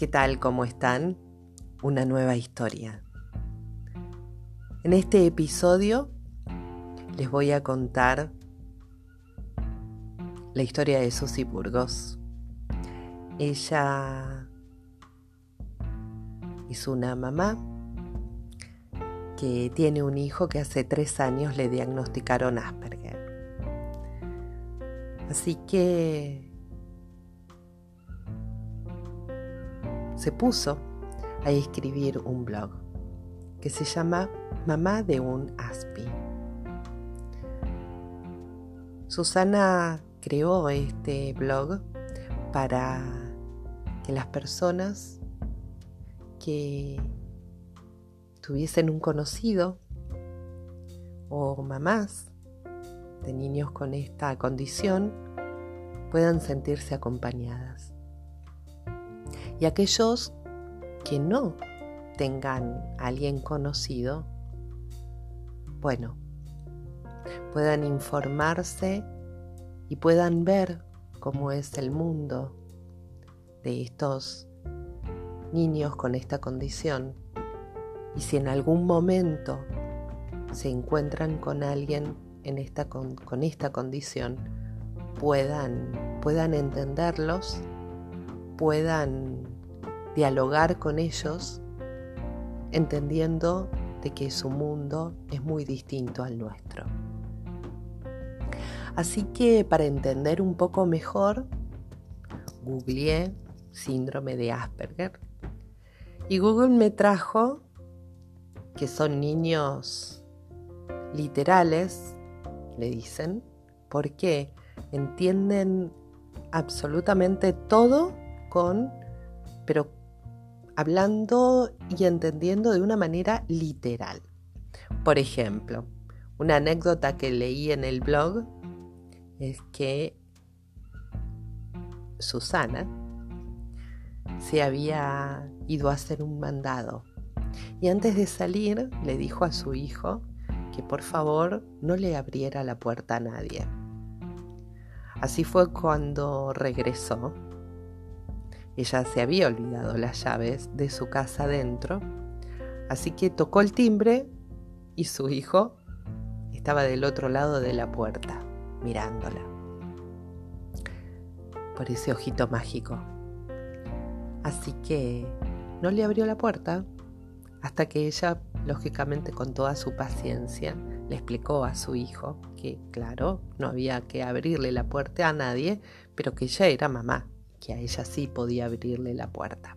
¿Qué tal? ¿Cómo están? Una nueva historia. En este episodio les voy a contar la historia de Susy Burgos. Ella es una mamá que tiene un hijo que hace tres años le diagnosticaron Asperger. Así que se puso a escribir un blog que se llama Mamá de un Aspi. Susana creó este blog para que las personas que tuviesen un conocido o mamás de niños con esta condición puedan sentirse acompañadas y aquellos que no tengan a alguien conocido, bueno, puedan informarse y puedan ver cómo es el mundo de estos niños con esta condición. Y si en algún momento se encuentran con alguien en esta, con, con esta condición, puedan, puedan entenderlos puedan dialogar con ellos entendiendo de que su mundo es muy distinto al nuestro. Así que para entender un poco mejor, googleé síndrome de Asperger y Google me trajo que son niños literales, le dicen, porque entienden absolutamente todo con, pero hablando y entendiendo de una manera literal. Por ejemplo, una anécdota que leí en el blog es que Susana se había ido a hacer un mandado y antes de salir le dijo a su hijo que por favor no le abriera la puerta a nadie. Así fue cuando regresó ella se había olvidado las llaves de su casa adentro, así que tocó el timbre y su hijo estaba del otro lado de la puerta, mirándola. Por ese ojito mágico. Así que no le abrió la puerta hasta que ella, lógicamente con toda su paciencia, le explicó a su hijo que, claro, no había que abrirle la puerta a nadie, pero que ella era mamá que a ella sí podía abrirle la puerta.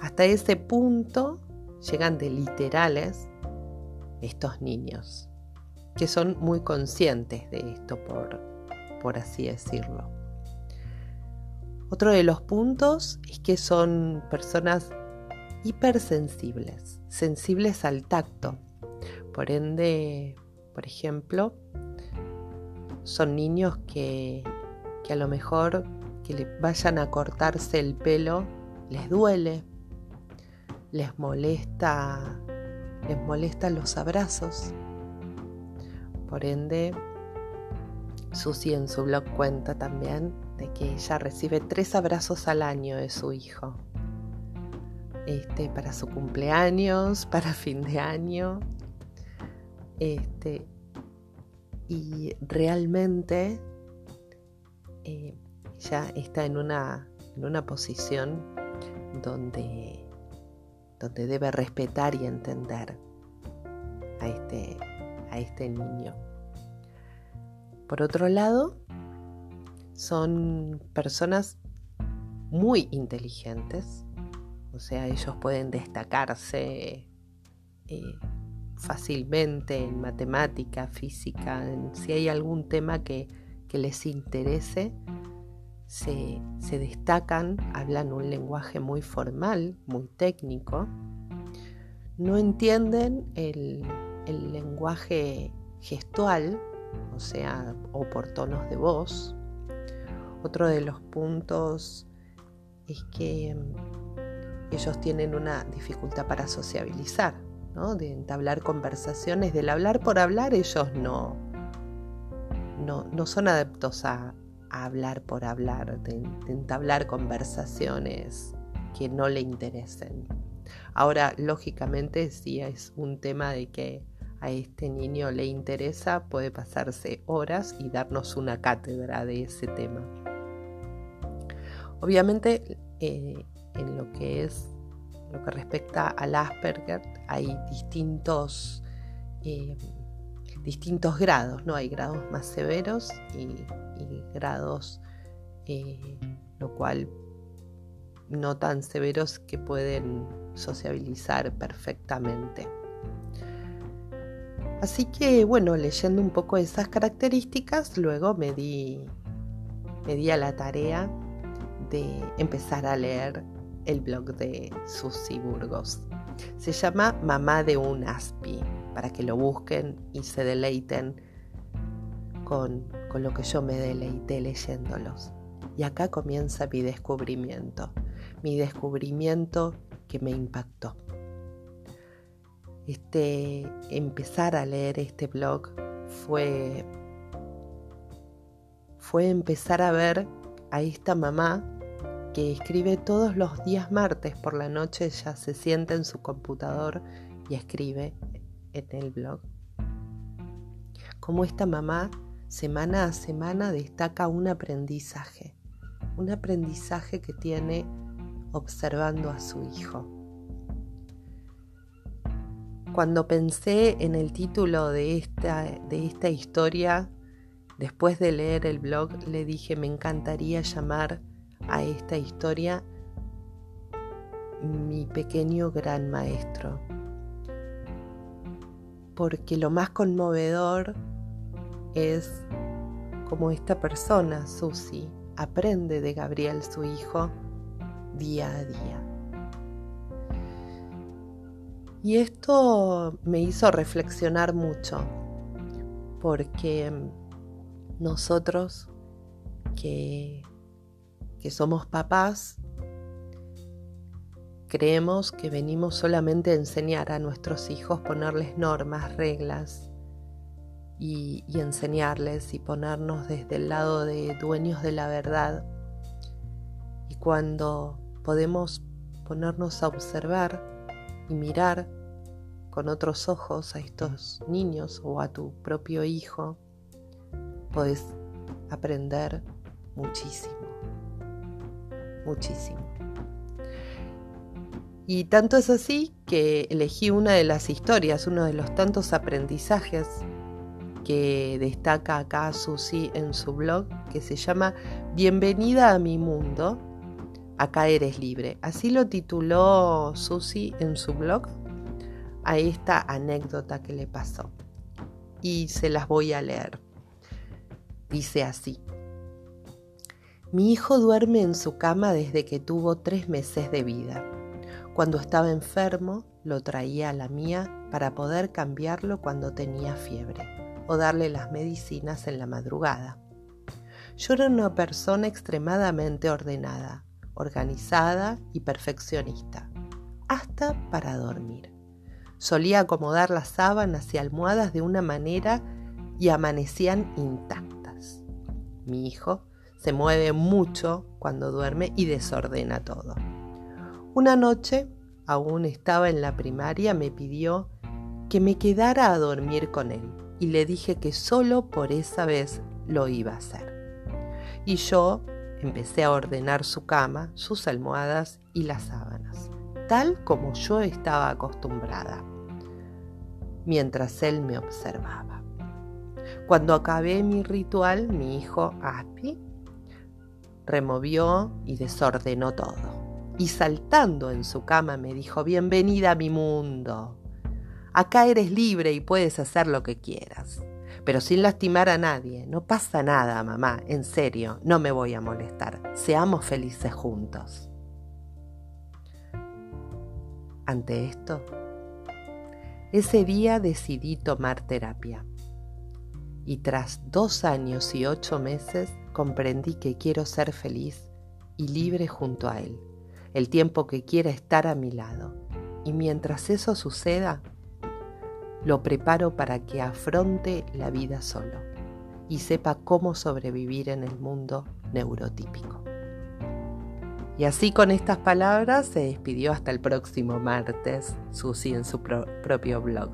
Hasta ese punto llegan de literales estos niños, que son muy conscientes de esto, por, por así decirlo. Otro de los puntos es que son personas hipersensibles, sensibles al tacto. Por ende, por ejemplo, son niños que, que a lo mejor le vayan a cortarse el pelo les duele, les molesta, les molestan los abrazos. Por ende, Susi en su blog cuenta también de que ella recibe tres abrazos al año de su hijo. Este, para su cumpleaños, para fin de año. Este, y realmente eh, ya está en una, en una posición donde, donde debe respetar y entender a este, a este niño. Por otro lado, son personas muy inteligentes, o sea, ellos pueden destacarse eh, fácilmente en matemática, física, si hay algún tema que, que les interese, se, destacan, hablan un lenguaje muy formal, muy técnico, no entienden el, lenguaje gestual, o sea, o por tonos de voz. Otro de los puntos es que mm, ellos tienen una dificultad para sociabilizar, ¿no? de entablar conversaciones, del hablar por hablar, ellos no, no, no son adeptos a, hablar por hablar, de, entablar conversaciones que no le interesen. Ahora, lógicamente, si es un tema de que a este niño le interesa, puede pasarse horas y darnos una cátedra de ese tema. Obviamente, eh, en lo que es lo que respecta al Asperger, hay distintos, eh, distintos grados, ¿no? Hay grados más severos y, grados, eh, lo cual no tan severos que pueden sociabilizar perfectamente. Así que bueno, leyendo un poco esas características, luego me di, me di a la tarea de empezar a leer el blog de Susi Burgos. Se llama Mamá de un Aspi, para que lo busquen y se deleiten con, con lo que yo me deleité leyéndolos. Y acá comienza mi descubrimiento, mi descubrimiento que me impactó. Este, empezar a leer este blog fue, fue empezar a ver a esta mamá que escribe todos los días martes por la noche, ya se sienta en su computador y escribe en el blog. Como esta mamá semana a semana destaca un aprendizaje, un aprendizaje que tiene observando a su hijo. Cuando pensé en el título de esta, de esta historia, después de leer el blog, le dije, me encantaría llamar a esta historia mi pequeño gran maestro. Porque lo más conmovedor es como esta persona, Susi, aprende de Gabriel, su hijo, día a día. Y esto me hizo reflexionar mucho, porque nosotros que, que somos papás, creemos que venimos solamente a enseñar a nuestros hijos, ponerles normas, reglas y, enseñarles y ponernos desde el lado de dueños de la verdad. Y cuando podemos ponernos a observar y mirar con otros ojos a estos niños o a tu propio hijo, puedes aprender muchísimo, muchísimo. Y tanto es así que elegí una de las historias, uno de los tantos aprendizajes que destaca acá Susi en su blog, que se llama Bienvenida a mi mundo, Acá eres libre. Así lo tituló Susi en su blog a esta anécdota que le pasó. Y se las voy a leer. Dice así. Mi hijo duerme en su cama desde que tuvo tres meses de vida. Cuando estaba enfermo, lo traía a la mía para poder cambiarlo cuando tenía fiebre o darle las medicinas en la madrugada. Yo era una persona extremadamente ordenada, organizada y perfeccionista, hasta para dormir. Solía acomodar las sábanas y almohadas de una manera y amanecían intactas. Mi hijo se mueve mucho cuando duerme y desordena todo. Una noche, aún estaba en la primaria, me pidió que me quedara a dormir con él y le dije que solo por esa vez lo iba a hacer. Y yo Empecé a ordenar su cama, sus almohadas y las sábanas, tal como yo estaba acostumbrada, mientras él me observaba. Cuando acabé mi ritual, mi hijo Aspi removió y desordenó todo. Y saltando en su cama me dijo, bienvenida a mi mundo. Acá eres libre y puedes hacer lo que quieras pero sin lastimar a nadie. No pasa nada, mamá, en serio, no me voy a molestar. Seamos felices juntos. Ante esto, ese día decidí tomar terapia. Y tras dos años y ocho meses comprendí que quiero ser feliz y libre junto a él, el tiempo que quiera estar a mi lado. Y mientras eso suceda, lo preparo para que afronte la vida solo y sepa cómo sobrevivir en el mundo neurotípico. Y así con estas palabras se despidió hasta el próximo martes Susi en su propio blog.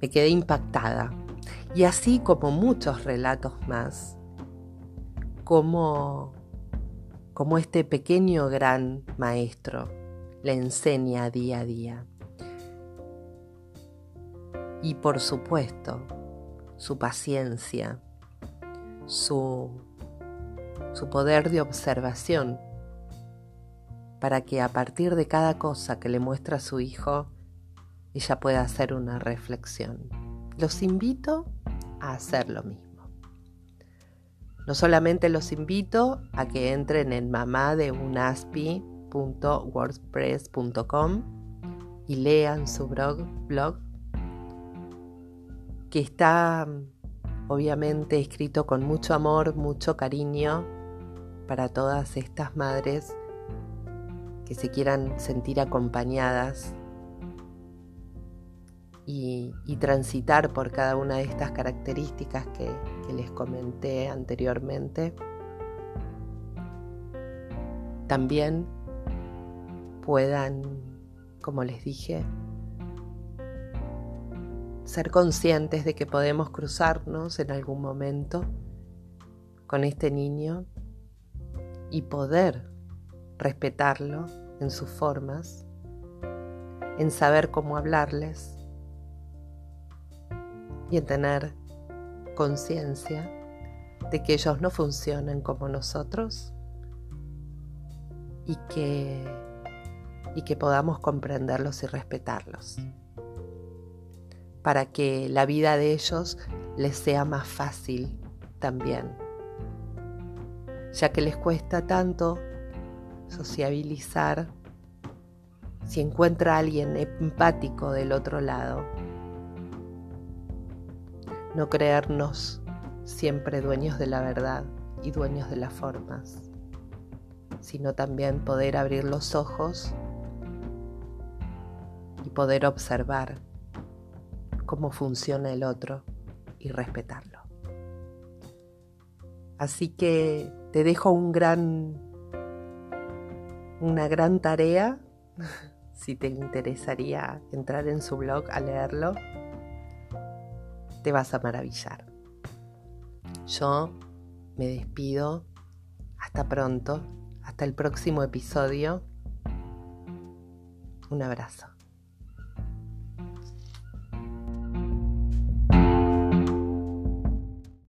Me quedé impactada. Y así como muchos relatos más, como, como este pequeño gran maestro le enseña día a día. Y por supuesto, su paciencia, su, su poder de observación, para que a partir de cada cosa que le muestra su hijo, ella pueda hacer una reflexión. Los invito a hacer lo mismo. No solamente los invito a que entren en mamadeuNaspi.wordpress.com y lean su blog, blog que está obviamente escrito con mucho amor, mucho cariño para todas estas madres que se quieran sentir acompañadas y, transitar por cada una de estas características que, que les comenté anteriormente. También puedan, como les dije, ser conscientes de que podemos cruzarnos en algún momento con este niño y poder respetarlo en sus formas, en saber cómo hablarles y en tener conciencia de que ellos no funcionan como nosotros y que, y que podamos comprenderlos y respetarlos para que la vida de ellos les sea más fácil también, ya que les cuesta tanto sociabilizar si encuentra a alguien empático del otro lado. No creernos siempre dueños de la verdad y dueños de las formas, sino también poder abrir los ojos y poder observar cómo funciona el otro y respetarlo. Así que te dejo un gran, una gran tarea, si te interesaría entrar en su blog a leerlo, te vas a maravillar. Yo me despido, hasta pronto, hasta el próximo episodio. Un abrazo.